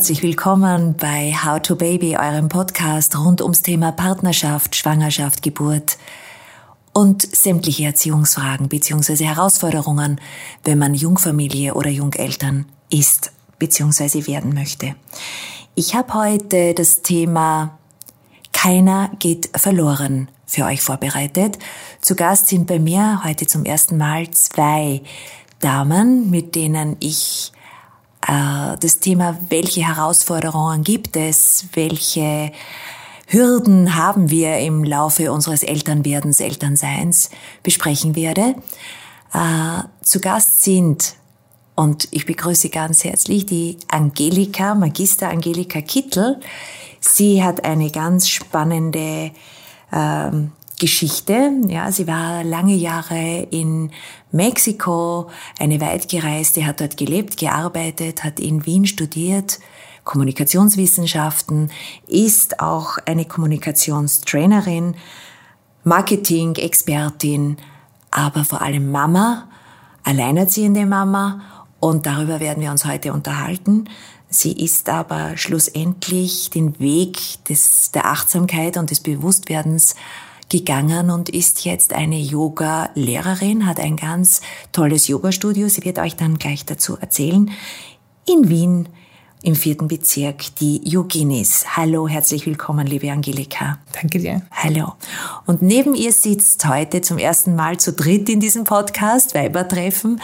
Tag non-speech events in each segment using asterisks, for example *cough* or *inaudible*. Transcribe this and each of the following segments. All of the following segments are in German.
herzlich willkommen bei How to Baby, eurem Podcast rund ums Thema Partnerschaft, Schwangerschaft, Geburt und sämtliche Erziehungsfragen bzw. Herausforderungen, wenn man Jungfamilie oder Jungeltern ist bzw. werden möchte. Ich habe heute das Thema Keiner geht verloren für euch vorbereitet. Zu Gast sind bei mir heute zum ersten Mal zwei Damen, mit denen ich das Thema, welche Herausforderungen gibt es, welche Hürden haben wir im Laufe unseres Elternwerdens, Elternseins, besprechen werde. Äh, zu Gast sind, und ich begrüße ganz herzlich die Angelika, Magister Angelika Kittel. Sie hat eine ganz spannende ähm, Geschichte. Ja, sie war lange Jahre in Mexiko, eine weitgereiste, hat dort gelebt, gearbeitet, hat in Wien studiert, Kommunikationswissenschaften, ist auch eine Kommunikationstrainerin, Marketing-Expertin, aber vor allem Mama, alleinerziehende Mama und darüber werden wir uns heute unterhalten. Sie ist aber schlussendlich den Weg des, der Achtsamkeit und des Bewusstwerdens gegangen und ist jetzt eine Yoga-Lehrerin, hat ein ganz tolles Yoga-Studio. Sie wird euch dann gleich dazu erzählen. In Wien im vierten Bezirk, die Yoginis. Hallo, herzlich willkommen, liebe Angelika. Danke dir. Hallo. Und neben ihr sitzt heute zum ersten Mal zu dritt in diesem Podcast, Weibertreffen,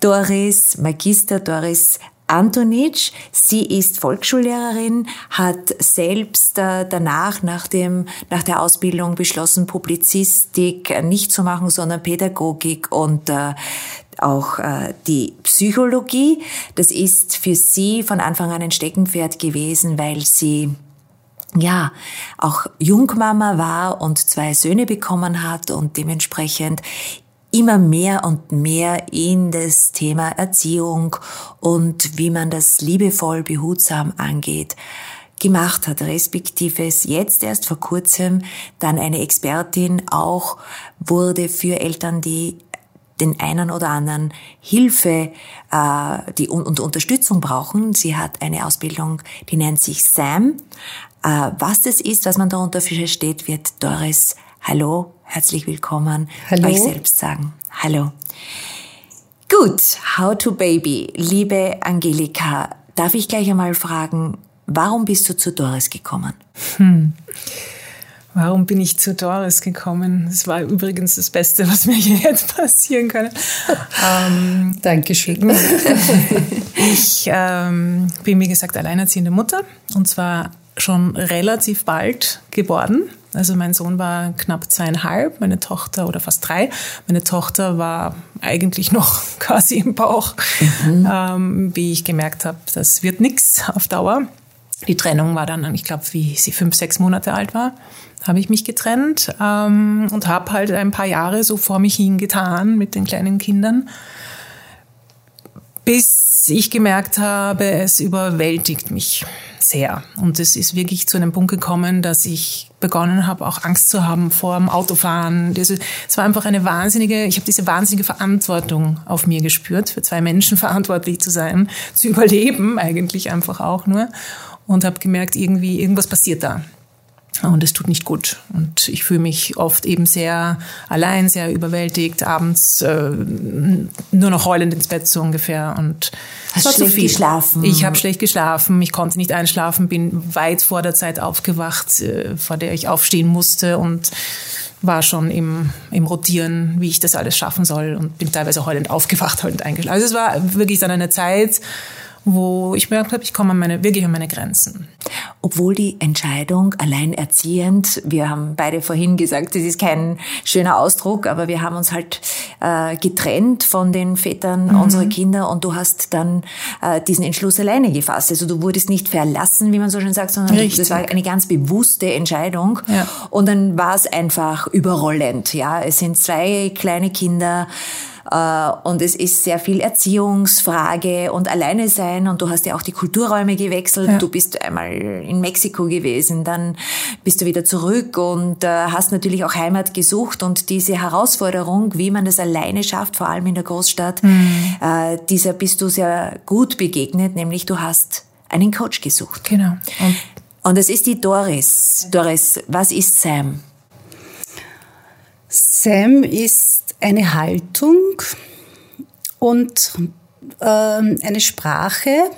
Doris, Magister Doris Antonitsch. Sie ist Volksschullehrerin, hat selbst äh, danach nach dem nach der Ausbildung beschlossen, Publizistik nicht zu machen, sondern Pädagogik und äh, auch äh, die Psychologie. Das ist für sie von Anfang an ein Steckenpferd gewesen, weil sie ja, auch Jungmama war und zwei Söhne bekommen hat und dementsprechend immer mehr und mehr in das Thema Erziehung und wie man das liebevoll, behutsam angeht, gemacht hat, respektive es jetzt erst vor kurzem dann eine Expertin auch wurde für Eltern, die den einen oder anderen Hilfe äh, die, und Unterstützung brauchen. Sie hat eine Ausbildung, die nennt sich SAM. Äh, was das ist, was man darunter versteht, wird Doris Hallo, herzlich willkommen. Hallo. Euch selbst sagen. Hallo. Gut, How to Baby. Liebe Angelika, darf ich gleich einmal fragen, warum bist du zu Doris gekommen? Hm. Warum bin ich zu Doris gekommen? Das war übrigens das Beste, was mir hier *laughs* jetzt passieren kann. ähm, Dankeschön. *laughs* ich ähm, bin, wie gesagt, alleinerziehende Mutter und zwar schon relativ bald geboren. Also mein Sohn war knapp zweieinhalb, meine Tochter oder fast drei. Meine Tochter war eigentlich noch *laughs* quasi im Bauch, mhm. ähm, wie ich gemerkt habe, das wird nix auf Dauer. Die Trennung war dann, ich glaube, wie sie fünf, sechs Monate alt war, habe ich mich getrennt ähm, und habe halt ein paar Jahre so vor mich hingetan mit den kleinen Kindern, bis ich gemerkt habe, es überwältigt mich sehr. Und es ist wirklich zu einem Punkt gekommen, dass ich begonnen habe, auch Angst zu haben vor dem Autofahren. Es war einfach eine wahnsinnige, ich habe diese wahnsinnige Verantwortung auf mir gespürt, für zwei Menschen *laughs* verantwortlich zu sein, zu überleben eigentlich einfach auch nur. Und habe gemerkt, irgendwie, irgendwas passiert da. Und es tut nicht gut. Und ich fühle mich oft eben sehr allein, sehr überwältigt, abends äh, nur noch heulend ins Bett so ungefähr. Und Hast war schlecht geschlafen? Ich habe schlecht geschlafen, ich konnte nicht einschlafen, bin weit vor der Zeit aufgewacht, äh, vor der ich aufstehen musste und war schon im, im Rotieren, wie ich das alles schaffen soll und bin teilweise heulend aufgewacht, heulend eingeschlafen. Also es war wirklich dann eine Zeit, wo ich gemerkt habe, ich komme an meine, wirklich an meine Grenzen. Obwohl die Entscheidung alleinerziehend, wir haben beide vorhin gesagt, das ist kein schöner Ausdruck, aber wir haben uns halt äh, getrennt von den Vätern mhm. unserer Kinder und du hast dann äh, diesen Entschluss alleine gefasst. Also du wurdest nicht verlassen, wie man so schön sagt, sondern Richtig. das war eine ganz bewusste Entscheidung. Ja. Und dann war es einfach überrollend. Ja, es sind zwei kleine Kinder. Äh, und es ist sehr viel Erziehungsfrage und alleine sein. Und du hast ja auch die Kulturräume gewechselt. Ja. Du bist einmal in Mexiko gewesen, dann bist du wieder zurück und äh, hast natürlich auch Heimat gesucht. Und diese Herausforderung, wie man das alleine schafft, vor allem in der Großstadt, mhm. Äh, dieser bist du sehr gut begegnet, nämlich du hast einen Coach gesucht. Genau. Und, und es ist die Doris. Doris, was ist Sam? Sam ist eine Haltung und äh, eine Sprache,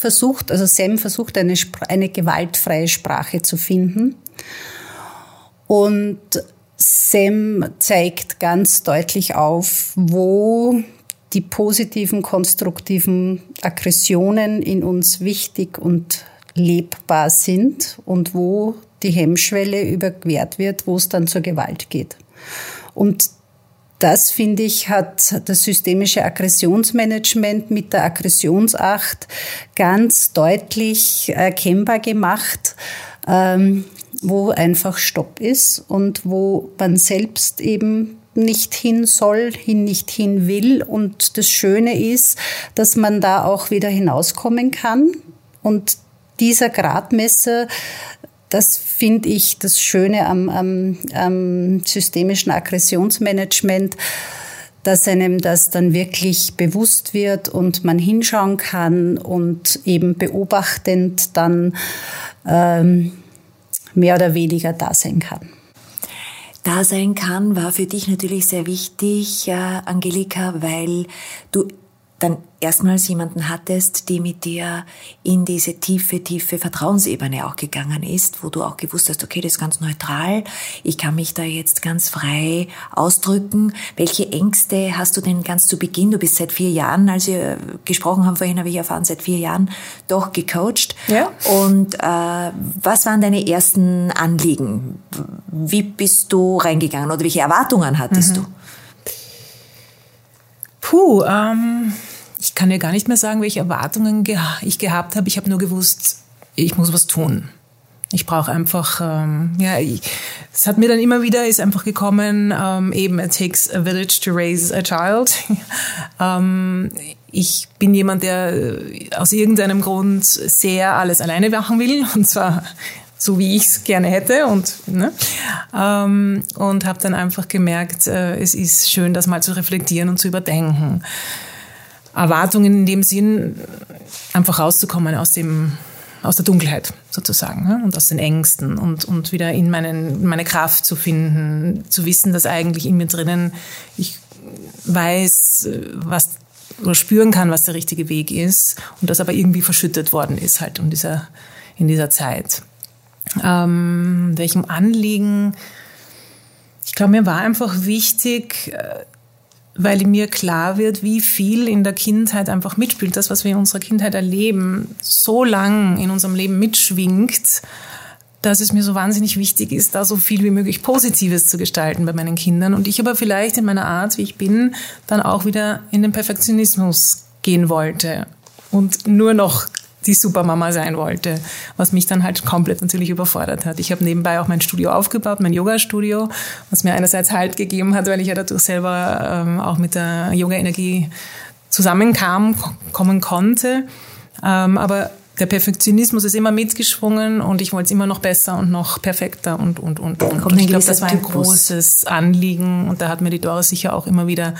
versucht, also Sam versucht eine, eine gewaltfreie Sprache zu finden. Und Sam zeigt ganz deutlich auf, wo die positiven, konstruktiven Aggressionen in uns wichtig und lebbar sind und wo die Hemmschwelle überquert wird, wo es dann zur Gewalt geht. Und das, finde ich, hat das systemische Aggressionsmanagement mit der Aggressionsacht ganz deutlich erkennbar gemacht, ähm, wo einfach Stopp ist und wo man selbst eben nicht hin soll, hin nicht hin will. Und das Schöne ist, dass man da auch wieder hinauskommen kann. Und dieser Gradmesser das finde ich das Schöne am, am, am systemischen Aggressionsmanagement, dass einem das dann wirklich bewusst wird und man hinschauen kann und eben beobachtend dann ähm, mehr oder weniger da sein kann. Da sein kann, war für dich natürlich sehr wichtig, äh, Angelika, weil du dann erstmals jemanden hattest, die mit dir in diese tiefe, tiefe Vertrauensebene auch gegangen ist, wo du auch gewusst hast, okay, das ist ganz neutral, ich kann mich da jetzt ganz frei ausdrücken. Welche Ängste hast du denn ganz zu Beginn? Du bist seit vier Jahren, als wir gesprochen haben vorhin, habe ich erfahren, seit vier Jahren doch gecoacht. Ja. Und äh, was waren deine ersten Anliegen? Wie bist du reingegangen oder welche Erwartungen hattest mhm. du? Puh, ähm kann ja gar nicht mehr sagen, welche Erwartungen ich gehabt habe. Ich habe nur gewusst, ich muss was tun. Ich brauche einfach, ähm, ja, es hat mir dann immer wieder, ist einfach gekommen, ähm, eben, it takes a village to raise a child. *laughs* ähm, ich bin jemand, der äh, aus irgendeinem Grund sehr alles alleine machen will, *laughs* und zwar so, wie ich es gerne hätte und, ne, ähm, und habe dann einfach gemerkt, äh, es ist schön, das mal zu reflektieren und zu überdenken. Erwartungen in dem Sinn, einfach rauszukommen aus dem aus der Dunkelheit sozusagen ne? und aus den Ängsten und, und wieder in meinen, meine Kraft zu finden, zu wissen, dass eigentlich in mir drinnen ich weiß, was oder spüren kann, was der richtige Weg ist und das aber irgendwie verschüttet worden ist halt in dieser, in dieser Zeit. Ähm, welchem Anliegen? Ich glaube, mir war einfach wichtig, äh, weil mir klar wird, wie viel in der Kindheit einfach mitspielt. Das, was wir in unserer Kindheit erleben, so lang in unserem Leben mitschwingt, dass es mir so wahnsinnig wichtig ist, da so viel wie möglich Positives zu gestalten bei meinen Kindern. Und ich aber vielleicht in meiner Art, wie ich bin, dann auch wieder in den Perfektionismus gehen wollte und nur noch die Supermama sein wollte, was mich dann halt komplett natürlich überfordert hat. Ich habe nebenbei auch mein Studio aufgebaut, mein Yoga-Studio, was mir einerseits Halt gegeben hat, weil ich ja dadurch selber ähm, auch mit der Yoga-Energie zusammenkam, kommen konnte. Ähm, aber der Perfektionismus ist immer mitgeschwungen und ich wollte es immer noch besser und noch perfekter und, und, und, und. und ich glaube, das war ein großes Anliegen und da hat mir die Doris sicher auch immer wieder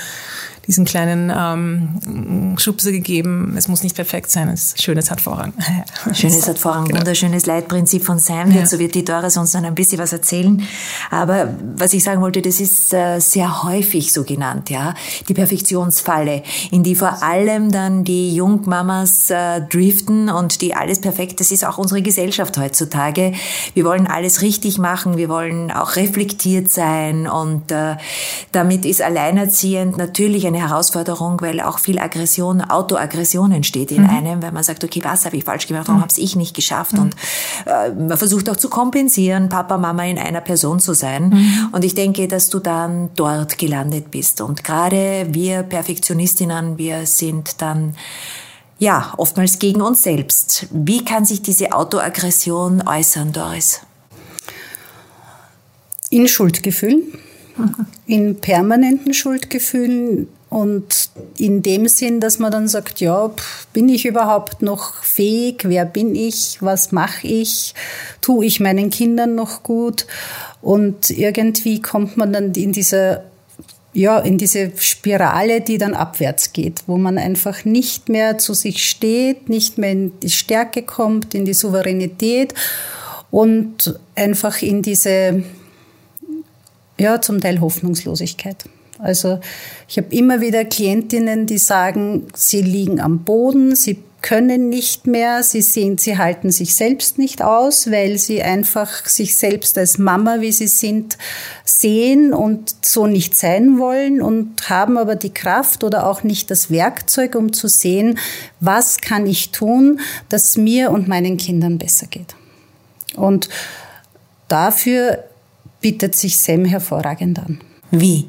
diesen kleinen ähm, Schubse gegeben. Es muss nicht perfekt sein. Es, Schönes hat Vorrang. *laughs* Schönes hat Vorrang. Genau. Wunderschönes Leitprinzip von Sam. Ja. So wird die Doris uns dann ein bisschen was erzählen. Aber was ich sagen wollte, das ist äh, sehr häufig so genannt, ja. Die Perfektionsfalle, in die vor allem dann die Jungmamas äh, driften und die alles perfekt, das ist auch unsere Gesellschaft heutzutage. Wir wollen alles richtig machen. Wir wollen auch reflektiert sein und äh, damit ist alleinerziehend natürlich eine Herausforderung, weil auch viel Aggression, Autoaggression entsteht in mhm. einem, weil man sagt, okay, was habe ich falsch gemacht, warum mhm. habe ich nicht geschafft? Mhm. Und äh, man versucht auch zu kompensieren, Papa, Mama in einer Person zu sein. Mhm. Und ich denke, dass du dann dort gelandet bist. Und gerade wir Perfektionistinnen, wir sind dann ja, oftmals gegen uns selbst. Wie kann sich diese Autoaggression äußern, Doris? In Schuldgefühlen, *laughs* in permanenten Schuldgefühlen, und in dem Sinn, dass man dann sagt, ja, bin ich überhaupt noch fähig? Wer bin ich? Was mache ich? Tue ich meinen Kindern noch gut? Und irgendwie kommt man dann in dieser ja, in diese Spirale, die dann abwärts geht, wo man einfach nicht mehr zu sich steht, nicht mehr in die Stärke kommt, in die Souveränität und einfach in diese, ja, zum Teil Hoffnungslosigkeit. Also ich habe immer wieder Klientinnen, die sagen, sie liegen am Boden, sie können nicht mehr, sie sehen, sie halten sich selbst nicht aus, weil sie einfach sich selbst als Mama, wie sie sind, sehen und so nicht sein wollen und haben aber die Kraft oder auch nicht das Werkzeug, um zu sehen, was kann ich tun, dass mir und meinen Kindern besser geht. Und dafür bietet sich Sam hervorragend an. Wie?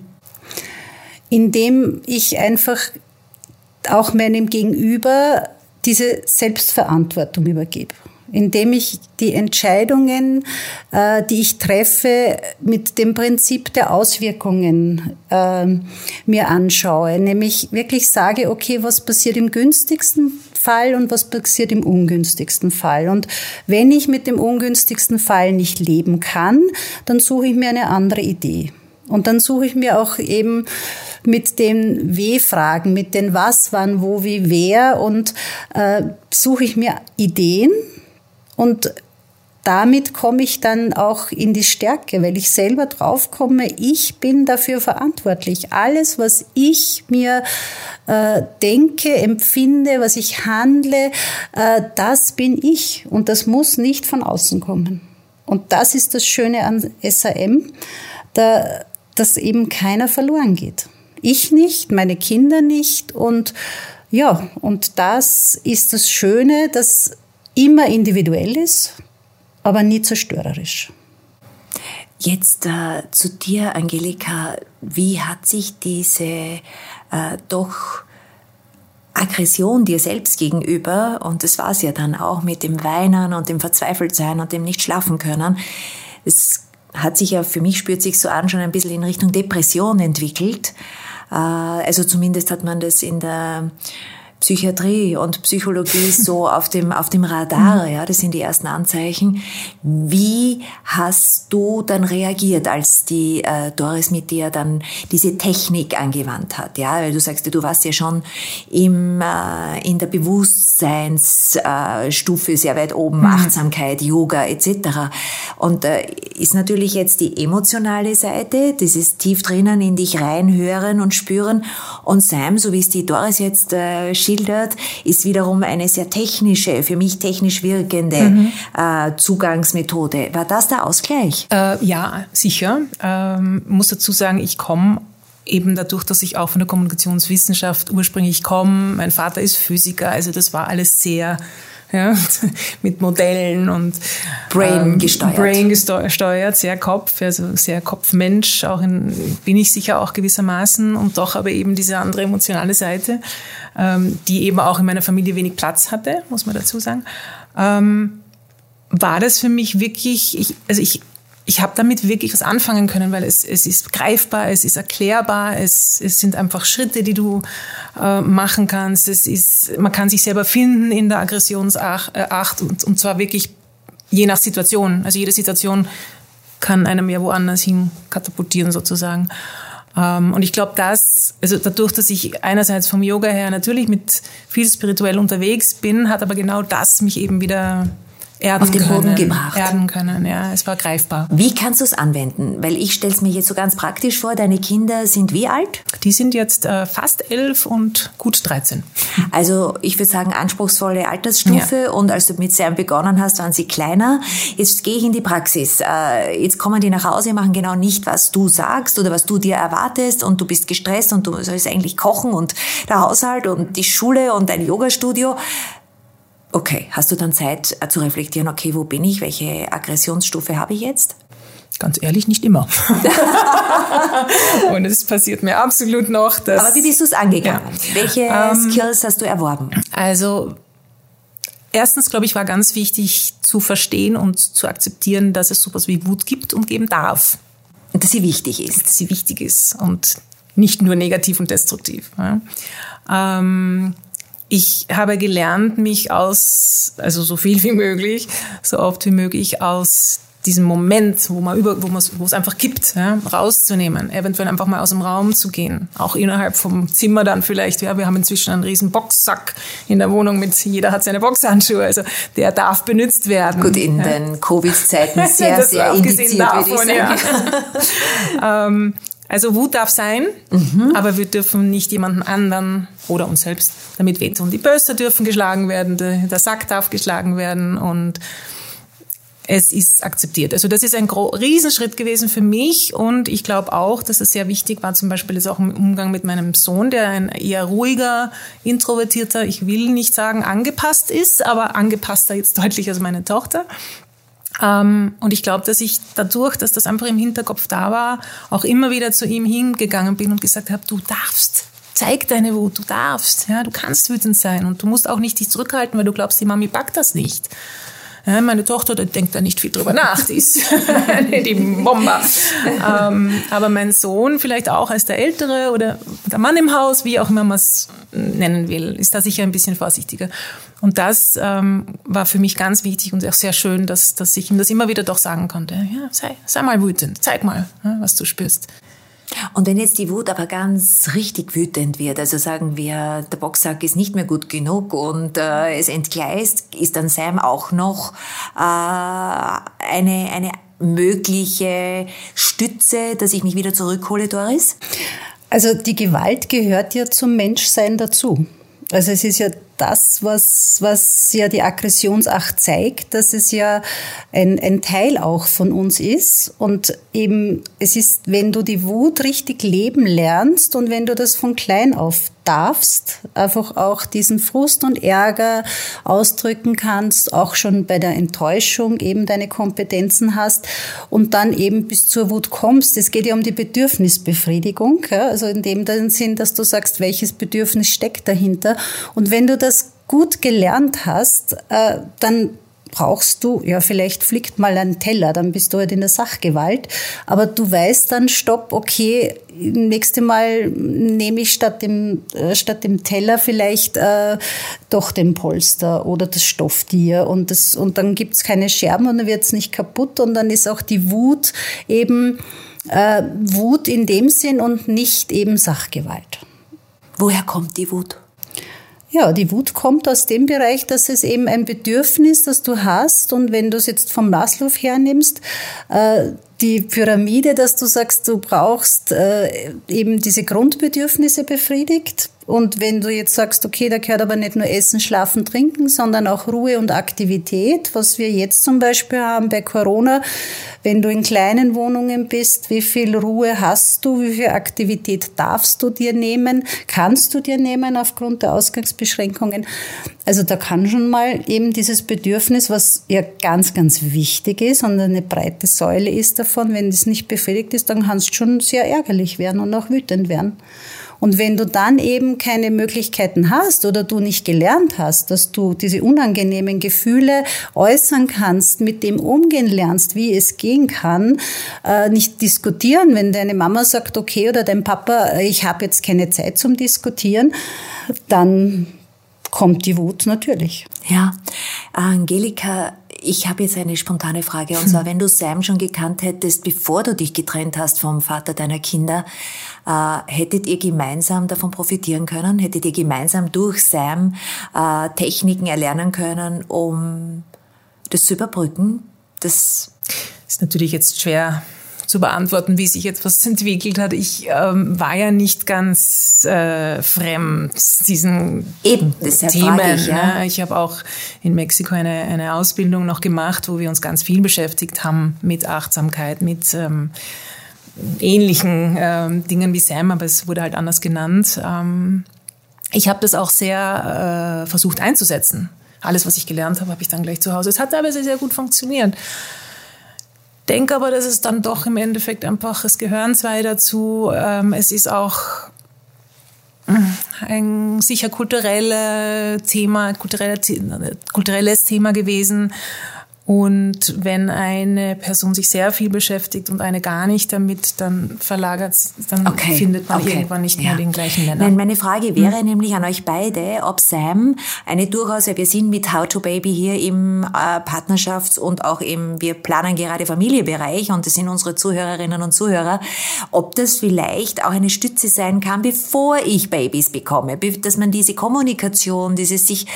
Indem ich einfach auch meinem Gegenüber diese Selbstverantwortung übergebe indem ich die Entscheidungen, äh, die ich treffe, mit dem Prinzip der Auswirkungen äh, mir anschaue. Nämlich wirklich sage, okay, was passiert im günstigsten Fall und was passiert im ungünstigsten Fall. Und wenn ich mit dem ungünstigsten Fall nicht leben kann, dann suche ich mir eine andere Idee. Und dann suche ich mir auch eben mit den W-Fragen, mit den Was, wann, wo, wie, wer und äh, suche ich mir Ideen und damit komme ich dann auch in die Stärke, weil ich selber draufkomme, ich bin dafür verantwortlich. Alles, was ich mir äh, denke, empfinde, was ich handle, äh, das bin ich und das muss nicht von außen kommen. Und das ist das Schöne an SAM, da, dass eben keiner verloren geht. Ich nicht, meine Kinder nicht und ja, und das ist das Schöne, dass immer individuell ist, aber nie zerstörerisch. Jetzt äh, zu dir, Angelika, wie hat sich diese äh, doch Aggression dir selbst gegenüber, und das war es ja dann auch mit dem Weinen und dem Verzweifeltsein und dem nicht schlafen können, es hat sich ja für mich, spürt sich so an, schon ein bisschen in Richtung Depression entwickelt. Äh, also zumindest hat man das in der Psychiatrie und Psychologie *laughs* so auf dem, auf dem Radar, ja, das sind die ersten Anzeichen. Wie hast du dann reagiert, als die äh, Doris mit dir dann diese Technik angewandt hat, ja, weil du sagst, du warst ja schon im, äh, in der Bewusstseinsstufe äh, sehr weit oben, mhm. Achtsamkeit, Yoga etc. Und äh, ist natürlich jetzt die emotionale Seite, dieses tief drinnen in dich reinhören und spüren und Sam, so wie es die Doris jetzt äh, schildert, ist wiederum eine sehr technische, für mich technisch wirkende mhm. äh, Zugangsmethode. War das der Ausgleich? Äh, ja, sicher. Ähm, muss dazu sagen, ich komme eben dadurch, dass ich auch von der Kommunikationswissenschaft ursprünglich komme. Mein Vater ist Physiker, also das war alles sehr ja, *laughs* mit Modellen und Brain ähm, gesteuert. Brain gesteuert, sehr Kopf, also sehr Kopfmensch, auch in, bin ich sicher auch gewissermaßen und doch aber eben diese andere emotionale Seite, ähm, die eben auch in meiner Familie wenig Platz hatte, muss man dazu sagen. Ähm, war das für mich wirklich, ich, also ich ich habe damit wirklich was anfangen können, weil es, es ist greifbar, es ist erklärbar, es, es sind einfach Schritte, die du äh, machen kannst. Es ist, man kann sich selber finden in der Aggressionsacht äh, und, und zwar wirklich je nach Situation. Also jede Situation kann einem ja woanders hin katapultieren sozusagen. Ähm, und ich glaube, dass, also dadurch, dass ich einerseits vom Yoga her natürlich mit viel spirituell unterwegs bin, hat aber genau das mich eben wieder erden auf den können, Boden gebracht. Erden können, ja, es war greifbar. Wie kannst du es anwenden? Weil ich stelle es mir jetzt so ganz praktisch vor, deine Kinder sind wie alt? Die sind jetzt äh, fast elf und gut 13. Also ich würde sagen anspruchsvolle Altersstufe ja. und als du mit Sam begonnen hast, waren sie kleiner. Jetzt gehe ich in die Praxis. Äh, jetzt kommen die nach Hause, machen genau nicht, was du sagst oder was du dir erwartest und du bist gestresst und du sollst eigentlich kochen und der Haushalt und die Schule und dein Yogastudio. Okay, hast du dann Zeit äh, zu reflektieren, okay, wo bin ich, welche Aggressionsstufe habe ich jetzt? Ganz ehrlich, nicht immer. *laughs* und es passiert mir absolut noch. Dass, Aber wie bist du es angegangen? Ja. Welche ähm, Skills hast du erworben? Also erstens, glaube ich, war ganz wichtig zu verstehen und zu akzeptieren, dass es sowas wie Wut gibt und geben darf. Und dass sie wichtig ist. Dass sie wichtig ist und nicht nur negativ und destruktiv. Ja. Ähm, ich habe gelernt, mich aus, also so viel wie möglich, so oft wie möglich aus diesen Moment, wo man über, wo man, wo es einfach gibt, ja, rauszunehmen, eventuell einfach mal aus dem Raum zu gehen, auch innerhalb vom Zimmer dann vielleicht. Ja, wir haben inzwischen einen riesen Boxsack in der Wohnung mit, jeder hat seine Boxhandschuhe, also der darf benutzt werden. Gut, in ja. den Covid-Zeiten *laughs* sehr, sehr indiziert, davon, würde ich sagen. Ja. *laughs* ähm, also Wut darf sein, mhm. aber wir dürfen nicht jemanden anderen oder uns selbst damit wehtun. Die Böse dürfen geschlagen werden, der Sack darf geschlagen werden und es ist akzeptiert. Also das ist ein Riesenschritt gewesen für mich und ich glaube auch, dass es sehr wichtig war, zum Beispiel jetzt auch im Umgang mit meinem Sohn, der ein eher ruhiger, introvertierter, ich will nicht sagen angepasst ist, aber angepasster jetzt *laughs* deutlich als meine Tochter. Ähm, und ich glaube, dass ich dadurch, dass das einfach im Hinterkopf da war, auch immer wieder zu ihm hingegangen bin und gesagt habe, du darfst zeig deine Wut, du darfst, ja, du kannst wütend sein und du musst auch nicht dich zurückhalten, weil du glaubst, die Mami packt das nicht. Ja, meine Tochter, die denkt da nicht viel drüber nach, die ist *laughs* die Bomber. Ähm, aber mein Sohn, vielleicht auch als der Ältere oder der Mann im Haus, wie auch immer man es nennen will, ist da sicher ein bisschen vorsichtiger. Und das ähm, war für mich ganz wichtig und auch sehr schön, dass, dass ich ihm das immer wieder doch sagen konnte. Ja, sei, sei mal wütend, zeig mal, ja, was du spürst. Und wenn jetzt die Wut aber ganz richtig wütend wird, also sagen wir, der Boxsack ist nicht mehr gut genug und äh, es entgleist, ist dann Sam auch noch äh, eine, eine mögliche Stütze, dass ich mich wieder zurückhole, Doris? Also die Gewalt gehört ja zum Menschsein dazu. Also es ist ja das, was, was ja die Aggressionsacht zeigt, dass es ja ein, ein Teil auch von uns ist. Und eben, es ist, wenn du die Wut richtig leben lernst und wenn du das von klein auf darfst, einfach auch diesen Frust und Ärger ausdrücken kannst, auch schon bei der Enttäuschung eben deine Kompetenzen hast und dann eben bis zur Wut kommst. Es geht ja um die Bedürfnisbefriedigung, ja, also in dem Sinn, dass du sagst, welches Bedürfnis steckt dahinter. Und wenn du das gut gelernt hast, äh, dann brauchst du, ja, vielleicht fliegt mal ein Teller, dann bist du halt in der Sachgewalt. Aber du weißt dann, stopp, okay, nächste Mal nehme ich statt dem, äh, statt dem Teller vielleicht äh, doch den Polster oder das Stofftier und, das, und dann gibt's keine Scherben und dann wird's nicht kaputt und dann ist auch die Wut eben äh, Wut in dem Sinn und nicht eben Sachgewalt. Woher kommt die Wut? Ja, die Wut kommt aus dem Bereich, dass es eben ein Bedürfnis, das du hast. Und wenn du es jetzt vom Maslow hernimmst, äh, die Pyramide, dass du sagst, du brauchst äh, eben diese Grundbedürfnisse befriedigt. Und wenn du jetzt sagst, okay, da gehört aber nicht nur Essen, Schlafen, Trinken, sondern auch Ruhe und Aktivität, was wir jetzt zum Beispiel haben bei Corona, wenn du in kleinen Wohnungen bist, wie viel Ruhe hast du, wie viel Aktivität darfst du dir nehmen, kannst du dir nehmen aufgrund der Ausgangsbeschränkungen. Also da kann schon mal eben dieses Bedürfnis, was ja ganz, ganz wichtig ist und eine breite Säule ist davon, wenn es nicht befriedigt ist, dann kannst du schon sehr ärgerlich werden und auch wütend werden. Und wenn du dann eben keine Möglichkeiten hast oder du nicht gelernt hast, dass du diese unangenehmen Gefühle äußern kannst, mit dem umgehen lernst, wie es gehen kann, äh, nicht diskutieren, wenn deine Mama sagt, okay, oder dein Papa, ich habe jetzt keine Zeit zum Diskutieren, dann kommt die Wut natürlich. Ja, Angelika, ich habe jetzt eine spontane Frage. Und zwar, *laughs* wenn du Sam schon gekannt hättest, bevor du dich getrennt hast vom Vater deiner Kinder, äh, hättet ihr gemeinsam davon profitieren können? Hättet ihr gemeinsam durch Sam äh, Techniken erlernen können, um das zu überbrücken? Das ist natürlich jetzt schwer zu beantworten, wie sich jetzt was entwickelt hat. Ich ähm, war ja nicht ganz äh, fremd diesen Eben, Themen. Ich, ja. ne? ich habe auch in Mexiko eine, eine Ausbildung noch gemacht, wo wir uns ganz viel beschäftigt haben mit Achtsamkeit, mit ähm, ähnlichen ähm, Dingen wie Sam, aber es wurde halt anders genannt. Ähm, ich habe das auch sehr äh, versucht einzusetzen. Alles, was ich gelernt habe, habe ich dann gleich zu Hause. Es hat teilweise sehr gut funktioniert denke aber, dass es dann doch im Endeffekt einfach, es gehören zwei dazu. Ähm, es ist auch äh, ein sicher kulturelles Thema, kulturelle, kulturelles Thema gewesen. Und wenn eine Person sich sehr viel beschäftigt und eine gar nicht damit, dann verlagert, dann okay. findet man okay. irgendwann nicht ja. mehr den gleichen Nenner. Nein, meine Frage wäre hm. nämlich an euch beide, ob Sam eine durchaus, wir sind mit How to Baby hier im äh, Partnerschafts- und auch im, wir planen gerade Familiebereich und das sind unsere Zuhörerinnen und Zuhörer, ob das vielleicht auch eine Stütze sein kann, bevor ich Babys bekomme, dass man diese Kommunikation, dieses sich,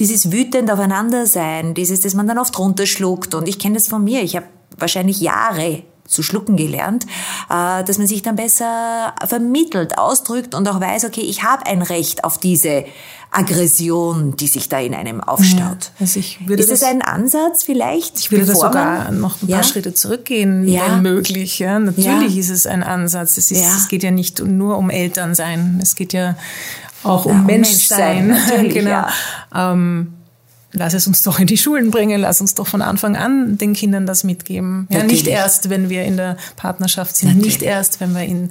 dieses wütend aufeinander sein, dieses, dass man dann oft runterschluckt und ich kenne das von mir, ich habe wahrscheinlich Jahre zu schlucken gelernt, äh, dass man sich dann besser vermittelt, ausdrückt und auch weiß, okay, ich habe ein Recht auf diese Aggression, die sich da in einem aufstaut. Ja, also ist das ein Ansatz vielleicht? Ich würde da sogar noch ein paar ja? Schritte zurückgehen, ja? wenn möglich. Ja, natürlich ist es ein Ansatz. Es, ist, es geht ja nicht nur um Elternsein, es geht ja auch um Menschsein. Menschsein *laughs* genau. Ähm, lass es uns doch in die Schulen bringen, lass uns doch von Anfang an den Kindern das mitgeben. Ja, nicht erst, wenn wir in der Partnerschaft sind, Natürlich. nicht erst, wenn wir in,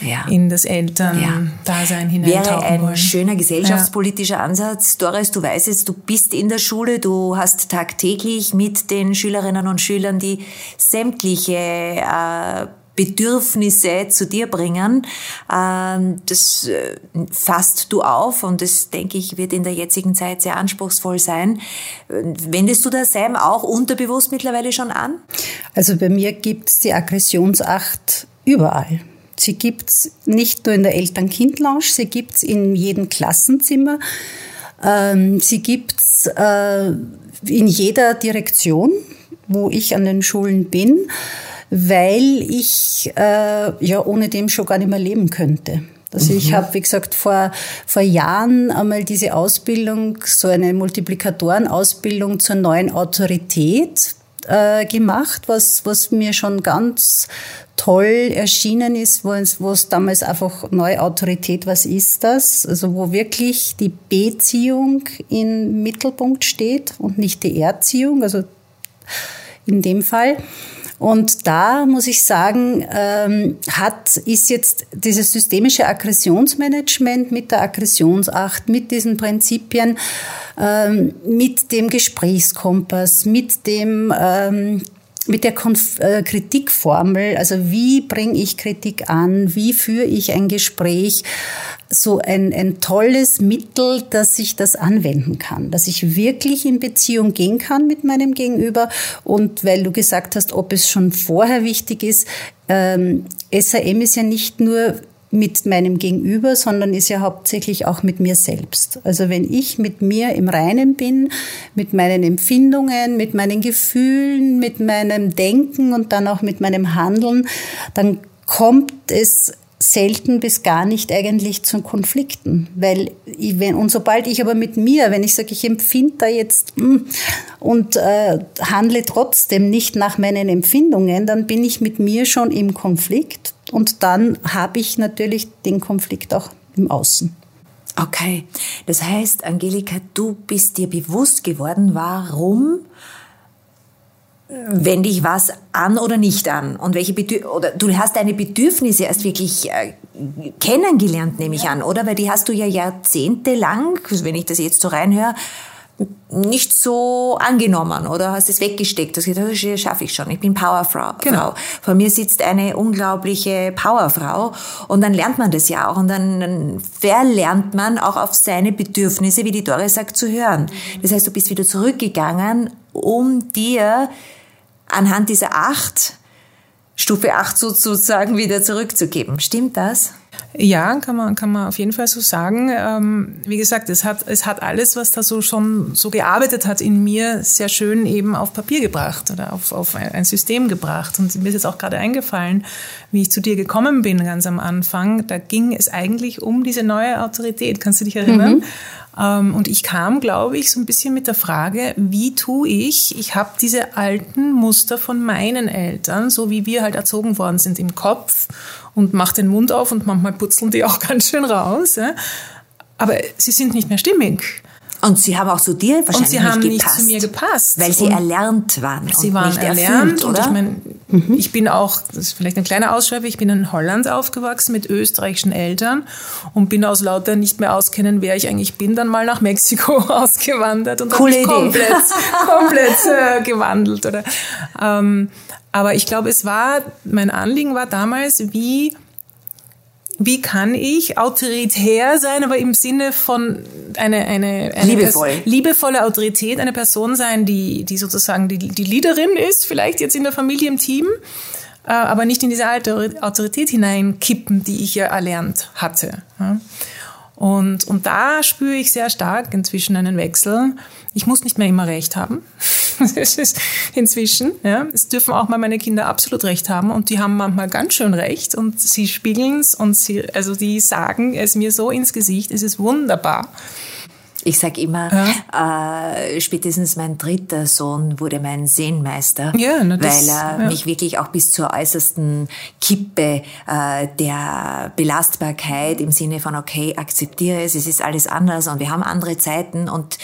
ja. in das Elterndasein ja. hineintauchen Wäre ein wollen. schöner gesellschaftspolitischer ja. Ansatz. Doris, du weißt es, du bist in der Schule, du hast tagtäglich mit den Schülerinnen und Schülern die sämtliche äh, Bedürfnisse zu dir bringen. Ähm, das äh, fasst du auf und das, denke ich, wird in der jetzigen Zeit sehr anspruchsvoll sein. Wendest du das, Sam, auch unterbewusst mittlerweile schon an? Also bei mir gibt es die Aggressionsacht überall. Sie gibt es nicht nur in der Eltern-Kind-Lounge, sie gibt es in jedem Klassenzimmer. Ähm, sie gibt es äh, in jeder Direktion, wo ich an den Schulen bin weil ich äh, ja ohne dem schon gar nicht mehr leben könnte. Also mhm. ich habe, wie gesagt, vor, vor Jahren einmal diese Ausbildung, so eine Multiplikatorenausbildung zur neuen Autorität äh, gemacht, was, was mir schon ganz toll erschienen ist, wo es, wo es damals einfach neue Autorität, was ist das? Also wo wirklich die Beziehung im Mittelpunkt steht und nicht die Erziehung, also in dem Fall. Und da muss ich sagen, ähm, hat, ist jetzt dieses systemische Aggressionsmanagement mit der Aggressionsacht, mit diesen Prinzipien, ähm, mit dem Gesprächskompass, mit dem ähm, mit der Konf äh, Kritikformel, also wie bringe ich Kritik an, wie führe ich ein Gespräch, so ein, ein tolles Mittel, dass ich das anwenden kann, dass ich wirklich in Beziehung gehen kann mit meinem Gegenüber. Und weil du gesagt hast, ob es schon vorher wichtig ist, ähm, SAM ist ja nicht nur mit meinem Gegenüber, sondern ist ja hauptsächlich auch mit mir selbst. Also wenn ich mit mir im Reinen bin, mit meinen Empfindungen, mit meinen Gefühlen, mit meinem Denken und dann auch mit meinem Handeln, dann kommt es selten bis gar nicht eigentlich zu Konflikten. Weil, ich, wenn, und sobald ich aber mit mir, wenn ich sage, ich empfinde da jetzt mm, und äh, handle trotzdem nicht nach meinen Empfindungen, dann bin ich mit mir schon im Konflikt und dann habe ich natürlich den Konflikt auch im Außen. Okay, das heißt, Angelika, du bist dir bewusst geworden, warum wende ich was an oder nicht an und welche Bedür oder du hast deine Bedürfnisse erst wirklich äh, kennengelernt, nehme ich an, oder? Weil die hast du ja jahrzehntelang, wenn ich das jetzt so reinhöre, nicht so angenommen oder hast es weggesteckt. Gesagt, das schaffe ich schon. Ich bin Powerfrau. Genau. Vor mir sitzt eine unglaubliche Powerfrau und dann lernt man das ja auch und dann verlernt man auch auf seine Bedürfnisse, wie die Doris sagt, zu hören. Das heißt, du bist wieder zurückgegangen, um dir anhand dieser acht, Stufe acht sozusagen wieder zurückzugeben. Stimmt das? Ja, kann man, kann man auf jeden Fall so sagen. Ähm, wie gesagt, es hat, es hat alles, was da so schon so gearbeitet hat in mir, sehr schön eben auf Papier gebracht oder auf, auf ein System gebracht. Und mir ist jetzt auch gerade eingefallen, wie ich zu dir gekommen bin ganz am Anfang. Da ging es eigentlich um diese neue Autorität. Kannst du dich erinnern? Mhm. Ähm, und ich kam, glaube ich, so ein bisschen mit der Frage, wie tue ich? Ich habe diese alten Muster von meinen Eltern, so wie wir halt erzogen worden sind im Kopf und mache den Mund auf und manchmal putzeln die *laughs* auch ganz schön raus. Ja? Aber sie sind nicht mehr stimmig. Und sie haben auch zu dir wahrscheinlich und sie haben nicht, nicht zu mir gepasst. Weil sie erlernt waren. Sie waren nicht erlernt erfüllt, und oder? ich meine, mhm. ich bin auch, das ist vielleicht ein kleiner Ausschreiber, ich bin in Holland aufgewachsen mit österreichischen Eltern und bin aus lauter nicht mehr auskennen, wer ich eigentlich bin, dann mal nach Mexiko *laughs* ausgewandert und Coole komplett, *laughs* komplett äh, gewandelt. Oder? Ähm, aber ich glaube, es war, mein Anliegen war damals, wie wie kann ich autoritär sein, aber im Sinne von eine, eine, eine Liebevoll. Liebevolle Autorität, eine Person sein, die, die sozusagen die, die Leaderin ist, vielleicht jetzt in der Familie, im Team, äh, aber nicht in diese alte Autorität hineinkippen, die ich ja erlernt hatte. Und, und da spüre ich sehr stark inzwischen einen Wechsel. Ich muss nicht mehr immer recht haben. *laughs* Das ist inzwischen. Ja. Es dürfen auch mal meine Kinder absolut recht haben und die haben manchmal ganz schön recht und sie spiegeln es und sie, also die sagen es mir so ins Gesicht. Es ist wunderbar. Ich sag immer, ja. äh, spätestens mein dritter Sohn wurde mein Sehenmeister, ja, das, weil er ja. mich wirklich auch bis zur äußersten Kippe äh, der Belastbarkeit im Sinne von, okay, akzeptiere es, es ist alles anders und wir haben andere Zeiten und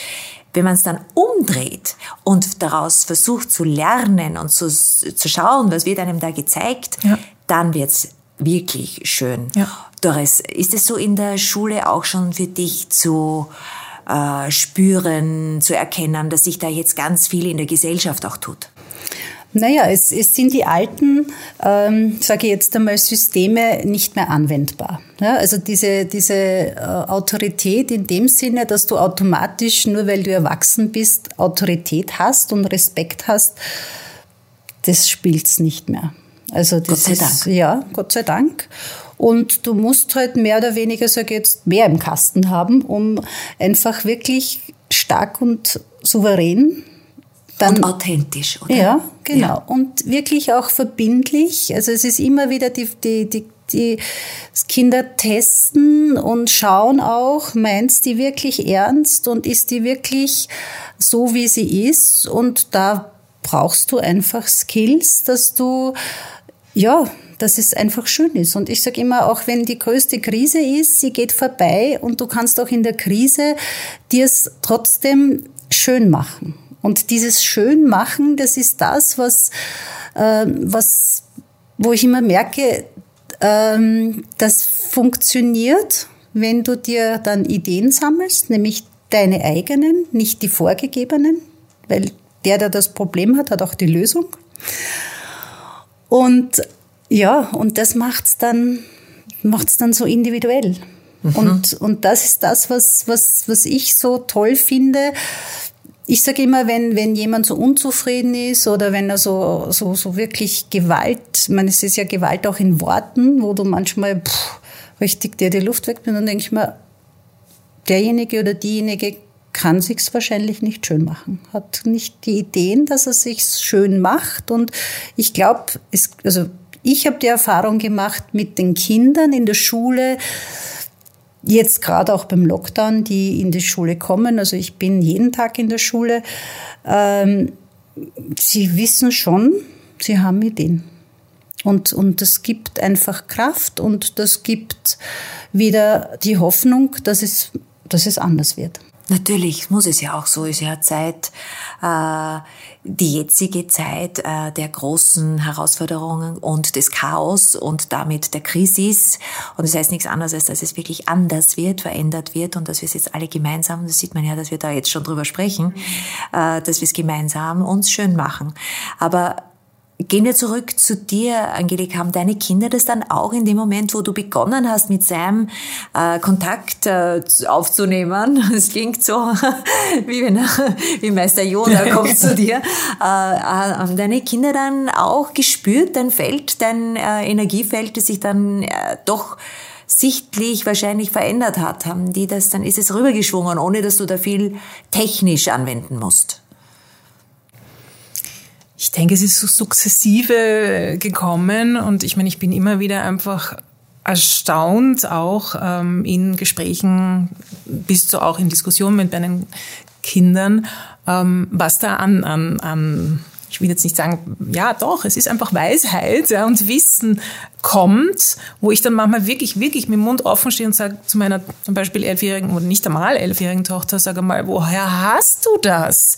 wenn man es dann umdreht und daraus versucht zu lernen und zu, zu schauen, was wird einem da gezeigt, ja. dann wird's wirklich schön. Ja. Doris, ist es so in der Schule auch schon für dich zu äh, spüren, zu erkennen, dass sich da jetzt ganz viel in der Gesellschaft auch tut? Naja, es, es sind die alten, ähm, sage ich jetzt einmal, Systeme nicht mehr anwendbar. Ja, also diese, diese äh, Autorität in dem Sinne, dass du automatisch, nur weil du erwachsen bist, Autorität hast und Respekt hast, das spielt's nicht mehr. Also das Gott sei ist, Dank. Ja, Gott sei Dank. Und du musst halt mehr oder weniger, sage ich jetzt, mehr im Kasten haben, um einfach wirklich stark und souverän dann, und authentisch, oder? Ja, genau. Ja. Und wirklich auch verbindlich. Also es ist immer wieder die, die, die, die Kinder testen und schauen auch, meinst die wirklich ernst und ist die wirklich so, wie sie ist? Und da brauchst du einfach Skills, dass du, ja, dass es einfach schön ist. Und ich sage immer, auch wenn die größte Krise ist, sie geht vorbei und du kannst auch in der Krise dir es trotzdem schön machen. Und dieses Schönmachen, das ist das, was, äh, was, wo ich immer merke, ähm, das funktioniert, wenn du dir dann Ideen sammelst, nämlich deine eigenen, nicht die vorgegebenen, weil der, der das Problem hat, hat auch die Lösung. Und ja, und das macht's dann, macht's dann so individuell. Mhm. Und, und das ist das, was, was, was ich so toll finde. Ich sage immer, wenn, wenn jemand so unzufrieden ist oder wenn er so, so, so wirklich Gewalt, ich meine, es ist ja Gewalt auch in Worten, wo du manchmal pff, richtig dir die Luft weg dann denke ich mir, derjenige oder diejenige kann sich's wahrscheinlich nicht schön machen, hat nicht die Ideen, dass er sich's schön macht. Und ich glaube, also ich habe die Erfahrung gemacht mit den Kindern in der Schule, jetzt gerade auch beim Lockdown, die in die Schule kommen. Also ich bin jeden Tag in der Schule. Ähm, sie wissen schon, sie haben Ideen. Und, und das gibt einfach Kraft und das gibt wieder die Hoffnung, dass es, dass es anders wird. Natürlich muss es ja auch so. Ist ja Zeit, äh, die jetzige Zeit äh, der großen Herausforderungen und des Chaos und damit der Krisis. Und das heißt nichts anderes, als dass es wirklich anders wird, verändert wird und dass wir es jetzt alle gemeinsam, das sieht man ja, dass wir da jetzt schon drüber sprechen, äh, dass wir es gemeinsam uns schön machen. Aber Gehen wir zurück zu dir, Angelika. Haben deine Kinder das dann auch in dem Moment, wo du begonnen hast, mit Sam äh, Kontakt äh, aufzunehmen? *laughs* Es klingt so, *laughs* wie wenn wie Meister Yoda *laughs* kommt zu dir. Äh, haben deine Kinder dann auch gespürt, dein Feld, dein äh, Energiefeld, das sich dann äh, doch sichtlich wahrscheinlich verändert hat? Haben die das, dann ist es rübergeschwungen, ohne dass du da viel technisch anwenden musst? Ich denke, es ist so sukzessive gekommen und ich meine, ich bin immer wieder einfach erstaunt, auch ähm, in Gesprächen bis zu auch in Diskussionen mit meinen Kindern, ähm, was da an, an, an ich will jetzt nicht sagen, ja doch, es ist einfach Weisheit ja, und Wissen kommt, wo ich dann manchmal wirklich, wirklich mit dem Mund offen stehe und sage zu meiner zum Beispiel elfjährigen oder nicht einmal elfjährigen Tochter, sage mal, woher hast du das?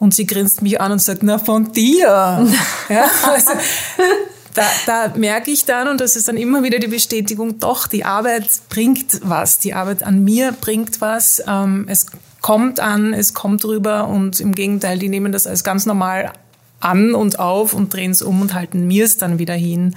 Und sie grinst mich an und sagt, na von dir. *laughs* ja, also, da, da merke ich dann, und das ist dann immer wieder die Bestätigung, doch, die Arbeit bringt was, die Arbeit an mir bringt was, ähm, es kommt an, es kommt rüber und im Gegenteil, die nehmen das als ganz normal an und auf und drehen es um und halten mir es dann wieder hin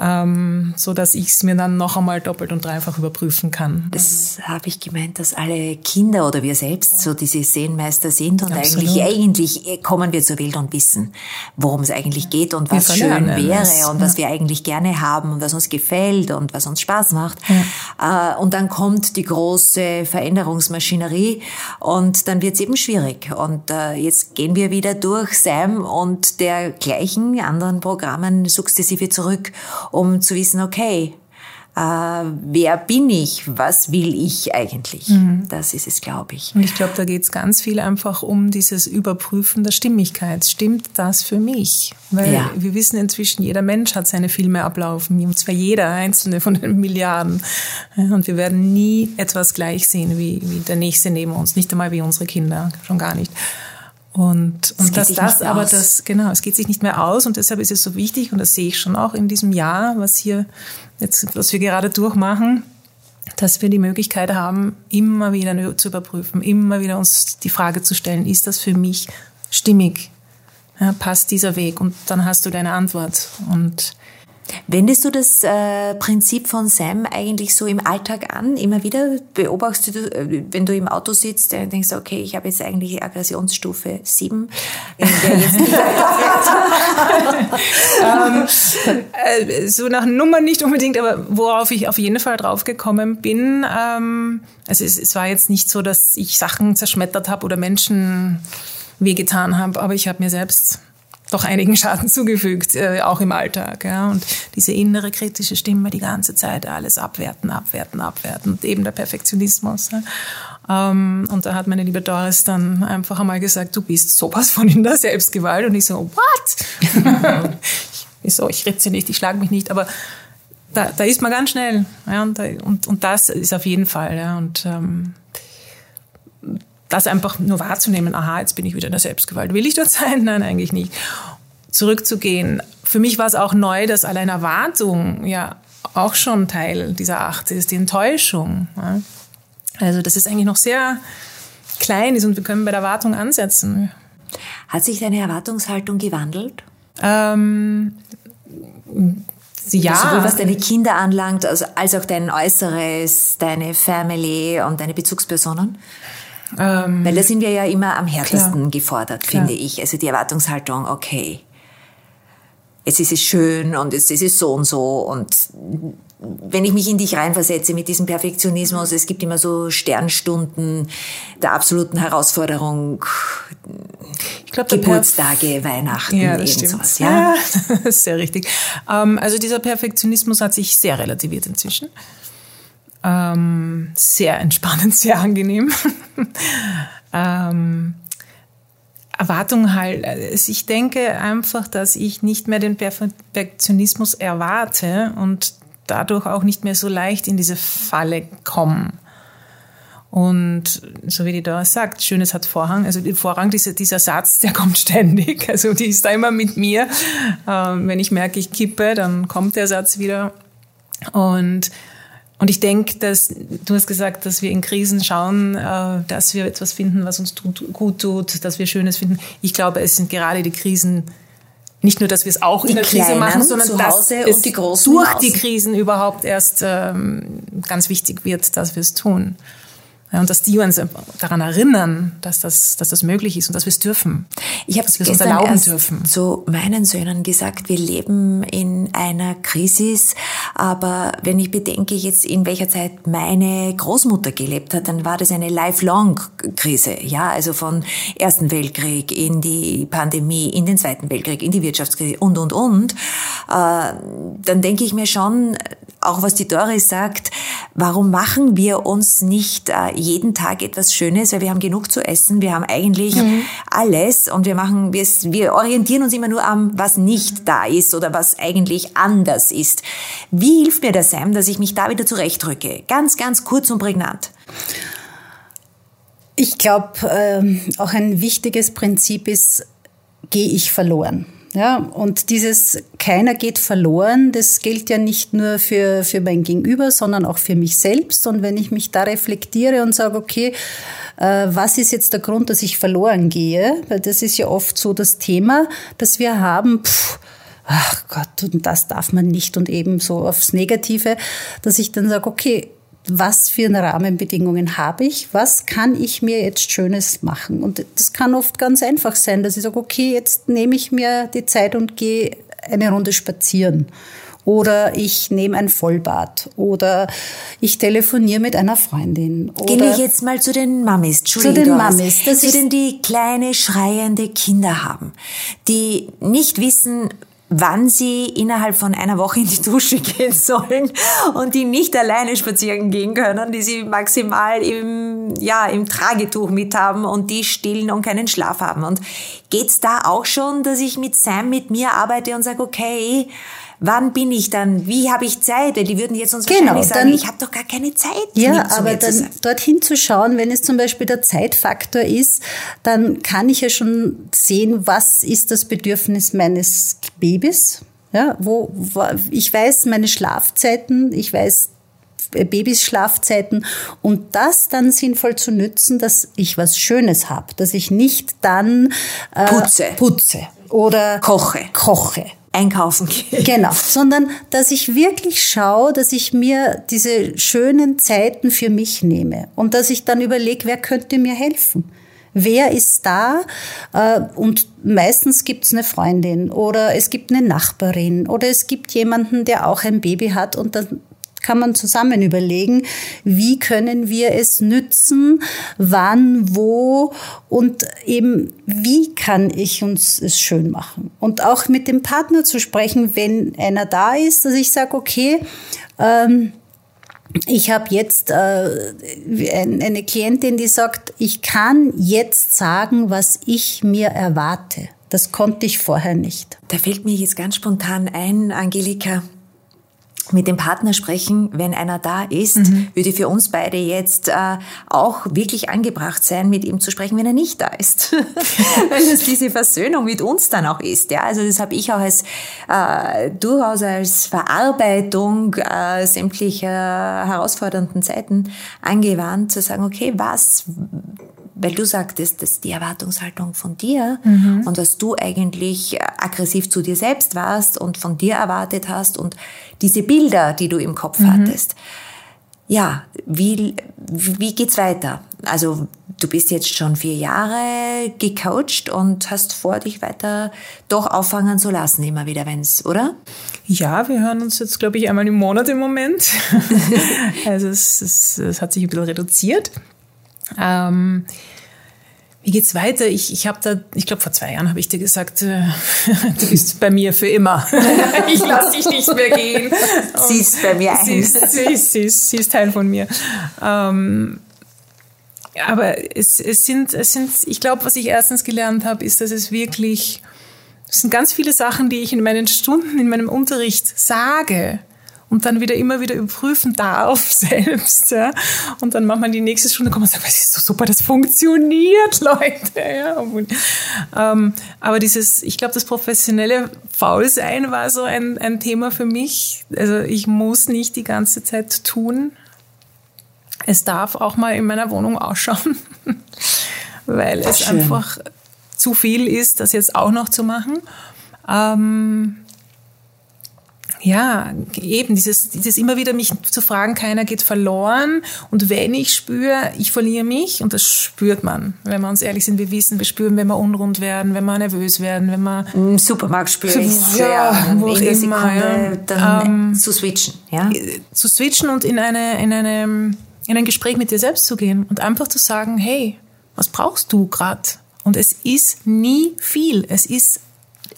ähm, so dass ich es mir dann noch einmal doppelt und dreifach überprüfen kann. Das habe ich gemeint, dass alle Kinder oder wir selbst so diese Sehenmeister sind und Absolut. eigentlich eigentlich kommen wir zur Welt und wissen, worum es eigentlich geht und was schön wäre es. und was wir eigentlich gerne haben und was uns gefällt und was uns Spaß macht. Ja. Äh, und dann kommt die große Veränderungsmaschinerie und dann wird es eben schwierig. Und äh, jetzt gehen wir wieder durch Sam und dergleichen anderen Programmen sukzessive zurück um zu wissen, okay, äh, wer bin ich, was will ich eigentlich? Mhm. Das ist es, glaube ich. Und ich glaube, da geht es ganz viel einfach um dieses Überprüfen der Stimmigkeit. Stimmt das für mich? Weil ja. wir wissen inzwischen, jeder Mensch hat seine Filme ablaufen, und zwar jeder einzelne von den Milliarden. Und wir werden nie etwas gleich sehen wie, wie der Nächste neben uns, nicht einmal wie unsere Kinder, schon gar nicht. Und, und dass das aber aus. das, genau, es geht sich nicht mehr aus und deshalb ist es so wichtig und das sehe ich schon auch in diesem Jahr, was hier jetzt, was wir gerade durchmachen, dass wir die Möglichkeit haben, immer wieder zu überprüfen, immer wieder uns die Frage zu stellen, ist das für mich stimmig? Ja, passt dieser Weg? Und dann hast du deine Antwort. Und Wendest du das äh, Prinzip von Sam eigentlich so im Alltag an? Immer wieder beobachtest du, äh, wenn du im Auto sitzt, äh, denkst du, okay, ich habe jetzt eigentlich Aggressionsstufe 7. *laughs* ähm, äh, so nach Nummern nicht unbedingt, aber worauf ich auf jeden Fall draufgekommen bin, ähm, also es, es war jetzt nicht so, dass ich Sachen zerschmettert habe oder Menschen wehgetan habe, aber ich habe mir selbst doch einigen Schaden zugefügt, äh, auch im Alltag. Ja. Und diese innere kritische Stimme die ganze Zeit alles abwerten, abwerten, abwerten und eben der Perfektionismus. Ja. Ähm, und da hat meine liebe Doris dann einfach einmal gesagt, du bist sowas von in der Selbstgewalt. Und ich so, what? *laughs* ich so, ich ritze nicht, ich schlage mich nicht, aber da, da ist man ganz schnell. Ja, und, und, und das ist auf jeden Fall. Ja, und ähm, das einfach nur wahrzunehmen, aha, jetzt bin ich wieder in der Selbstgewalt. Will ich dort sein? *laughs* Nein, eigentlich nicht. Zurückzugehen. Für mich war es auch neu, dass allein Erwartung ja auch schon Teil dieser Acht ist, die Enttäuschung. Also, dass es eigentlich noch sehr klein ist und wir können bei der Erwartung ansetzen. Hat sich deine Erwartungshaltung gewandelt? Ähm, ja. Sowohl was deine Kinder anlangt, also als auch dein Äußeres, deine Family und deine Bezugspersonen? Ähm, Weil da sind wir ja immer am härtesten klar, gefordert, klar. finde ich. Also die Erwartungshaltung, okay, jetzt ist es schön und jetzt ist es so und so und wenn ich mich in dich reinversetze mit diesem Perfektionismus, es gibt immer so Sternstunden der absoluten Herausforderung, ich glaub, Geburtstage, Weihnachten, ja, das sowas. Ja, ja *laughs* das ist sehr richtig. Ähm, also dieser Perfektionismus hat sich sehr relativiert inzwischen. Ähm, sehr entspannend, *laughs* sehr angenehm. *laughs* ähm, Erwartung halt. Also ich denke einfach, dass ich nicht mehr den Perfektionismus erwarte und dadurch auch nicht mehr so leicht in diese Falle komme. Und so wie die da sagt, Schönes hat Vorrang. Also Vorrang, dieser, dieser Satz, der *laughs* kommt ständig. Also die ist da immer mit mir. Ähm, wenn ich merke, ich kippe, dann kommt der Satz wieder. Und und ich denke, dass du hast gesagt, dass wir in Krisen schauen, äh, dass wir etwas finden, was uns gut tut, dass wir Schönes finden. Ich glaube, es sind gerade die Krisen, nicht nur, dass wir es auch die in der Krise machen, sondern dass es die durch die Krisen überhaupt erst ähm, ganz wichtig wird, dass wir es tun. Ja, und dass die uns daran erinnern, dass das, dass das möglich ist und dass wir es dürfen. Ich habe es uns erlauben dürfen. zu meinen Söhnen gesagt, wir leben in einer Krise, aber wenn ich bedenke jetzt, in welcher Zeit meine Großmutter gelebt hat, dann war das eine lifelong-Krise. Ja, also von Ersten Weltkrieg in die Pandemie, in den Zweiten Weltkrieg, in die Wirtschaftskrise und, und, und. Äh, dann denke ich mir schon, auch was die Doris sagt, warum machen wir uns nicht äh, jeden Tag etwas Schönes, weil wir haben genug zu essen, wir haben eigentlich mhm. alles und wir machen, wir, wir orientieren uns immer nur am, was nicht da ist oder was eigentlich anders ist. Wie hilft mir das, Sam, dass ich mich da wieder zurechtrücke? Ganz, ganz kurz und prägnant. Ich glaube, ähm, auch ein wichtiges Prinzip ist, gehe ich verloren. Ja, und dieses keiner geht verloren, das gilt ja nicht nur für, für mein Gegenüber, sondern auch für mich selbst. Und wenn ich mich da reflektiere und sage, okay, äh, was ist jetzt der Grund, dass ich verloren gehe? Weil das ist ja oft so das Thema, dass wir haben, pff, ach Gott, und das darf man nicht und eben so aufs Negative, dass ich dann sage, okay, was für Rahmenbedingungen habe ich, was kann ich mir jetzt Schönes machen. Und das kann oft ganz einfach sein, dass ich sage, okay, jetzt nehme ich mir die Zeit und gehe eine Runde spazieren. Oder ich nehme ein Vollbad. Oder ich telefoniere mit einer Freundin. Gehen wir jetzt mal zu den Mamis. Zu den Mamis. Das zu den, die kleine, schreiende Kinder haben. Die nicht wissen, wann sie innerhalb von einer Woche in die Dusche *laughs* gehen sollen und die nicht alleine spazieren gehen können, die sie maximal im, ja, im Tragetuch mit haben und die stillen und keinen Schlaf haben. Und geht's da auch schon, dass ich mit Sam mit mir arbeite und sage, okay, wann bin ich dann, wie habe ich Zeit? Die würden jetzt uns genau, wahrscheinlich sagen, dann, ich habe doch gar keine Zeit. Ja, aber dann dorthin zu schauen, wenn es zum Beispiel der Zeitfaktor ist, dann kann ich ja schon sehen, was ist das Bedürfnis meines Babys. Ja, wo, wo ich weiß meine Schlafzeiten, ich weiß Babys Schlafzeiten und das dann sinnvoll zu nützen, dass ich was Schönes habe, dass ich nicht dann äh, putze. putze oder koche. koche einkaufen gehe. Genau, sondern dass ich wirklich schaue, dass ich mir diese schönen Zeiten für mich nehme und dass ich dann überlege, wer könnte mir helfen. Wer ist da? Äh, und meistens gibt es eine Freundin oder es gibt eine Nachbarin oder es gibt jemanden, der auch ein Baby hat und dann kann man zusammen überlegen, wie können wir es nützen, wann, wo und eben wie kann ich uns es schön machen. Und auch mit dem Partner zu sprechen, wenn einer da ist, dass ich sage, okay, ähm, ich habe jetzt äh, eine Klientin, die sagt, ich kann jetzt sagen, was ich mir erwarte. Das konnte ich vorher nicht. Da fällt mir jetzt ganz spontan ein, Angelika, mit dem Partner sprechen, wenn einer da ist, mhm. würde für uns beide jetzt äh, auch wirklich angebracht sein, mit ihm zu sprechen, wenn er nicht da ist. *laughs* wenn es diese Versöhnung mit uns dann auch ist. Ja, also das habe ich auch als äh, durchaus als Verarbeitung äh, sämtlicher herausfordernden Zeiten angewandt, zu sagen, okay, was weil du sagtest, dass die Erwartungshaltung von dir mhm. und dass du eigentlich äh, aggressiv zu dir selbst warst und von dir erwartet hast und diese Bilder, die du im Kopf mhm. hattest. Ja, wie, wie geht's weiter? Also, du bist jetzt schon vier Jahre gecoacht und hast vor, dich weiter doch auffangen zu lassen, immer wieder, wenn's, oder? Ja, wir hören uns jetzt, glaube ich, einmal im Monat im Moment. *laughs* also, es, es, es hat sich ein bisschen reduziert. Ähm, wie geht's weiter? Ich, ich habe da, ich glaube vor zwei Jahren habe ich dir gesagt, äh, *laughs* du bist bei mir für immer. *laughs* ich lasse dich nicht mehr gehen. sie ist bei mir ein. Sie ist, sie ist, sie ist, sie ist Teil von mir. Ähm, aber es, es sind, es sind, ich glaube, was ich erstens gelernt habe, ist, dass es wirklich, es sind ganz viele Sachen, die ich in meinen Stunden, in meinem Unterricht sage, und dann wieder immer wieder überprüfen darf *laughs* selbst. Ja? Und dann macht man die nächste Stunde kommt und sagt, es ist so super, das funktioniert, *laughs* Leute. Ja? Ähm, aber dieses, ich glaube, das professionelle Faulsein war so ein, ein Thema für mich. Also ich muss nicht die ganze Zeit tun. Es darf auch mal in meiner Wohnung ausschauen, *laughs* weil es Schön. einfach zu viel ist, das jetzt auch noch zu machen. Ähm, ja, eben dieses, dieses immer wieder mich zu fragen, keiner geht verloren. Und wenn ich spüre, ich verliere mich, und das spürt man, wenn wir uns ehrlich sind, wir wissen, wir spüren, wenn wir unrund werden, wenn wir nervös werden, wenn wir im Supermarkt spüre ich ja, wo in der immer, Sekunde dann ähm, zu switchen, ja, zu switchen und in eine in eine in ein Gespräch mit dir selbst zu gehen und einfach zu sagen, hey, was brauchst du gerade? Und es ist nie viel. Es ist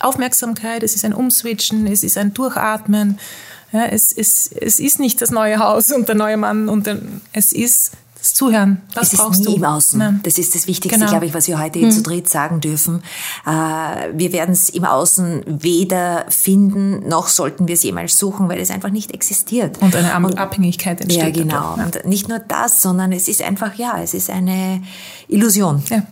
Aufmerksamkeit, es ist ein Umswitchen, es ist ein Durchatmen, Ja, es, es, es ist nicht das neue Haus und der neue Mann und der, es ist das Zuhören. Das es brauchst ist nie du. im Außen. Nein. Das ist das Wichtigste, Genau. glaube ich, was wir heute hier zu dritt sagen dürfen. Äh, wir werden es im Außen weder finden, noch sollten wir es jemals suchen, weil es einfach nicht existiert. Und eine Ab- Abhängigkeit entsteht. Ja, genau. dadurch, Und nicht nur das, sondern es ist einfach, ja, es ist eine Illusion. Ja.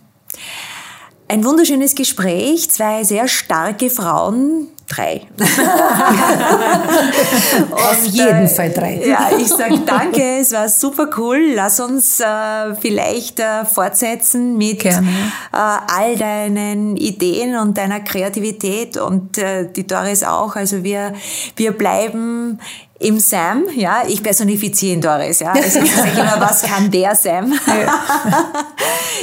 Ein wunderschönes Gespräch, zwei sehr starke Frauen, drei. *laughs* Auf jeden Fall drei. Ja, ich sag danke, es war super cool. Lass uns äh, vielleicht äh, fortsetzen mit äh, all deinen Ideen und deiner Kreativität und äh, die Doris auch. Also wir, wir bleiben im Sam, ja, ich personifiziere ihn Doris, ja. Also ich sage immer, was kann der Sam?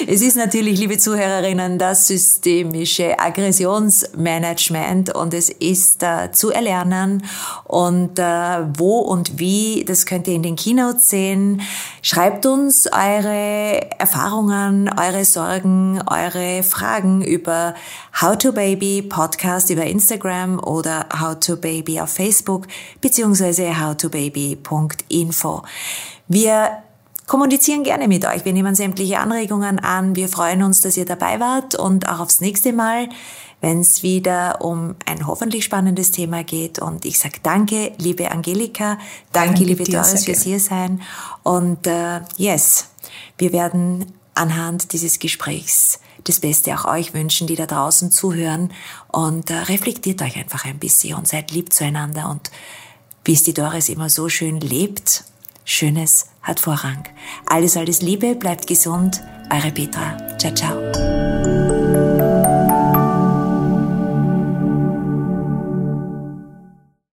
es ist natürlich, liebe Zuhörerinnen, das systemische Aggressionsmanagement und es ist äh, zu erlernen und äh, wo und wie, das könnt ihr in den Keynotes sehen. Schreibt uns eure Erfahrungen, eure Sorgen, eure Fragen über How to Baby Podcast über Instagram oder How to Baby auf Facebook beziehungsweise howtobaby.info. Wir kommunizieren gerne mit euch. Wir nehmen sämtliche Anregungen an. Wir freuen uns, dass ihr dabei wart und auch aufs nächste Mal, wenn es wieder um ein hoffentlich spannendes Thema geht. Und ich sage danke, liebe Angelika, danke, Danke liebe Doris, fürs hier sein. Und äh, yes, wir werden anhand dieses Gesprächs das Beste auch euch wünschen, die da draußen zuhören. Und äh, reflektiert euch einfach ein bisschen und seid lieb zueinander. Und wie es die Doris immer so schön lebt, Schönes hat Vorrang. Alles, alles Liebe, bleibt gesund. Eure Petra. Ciao, ciao.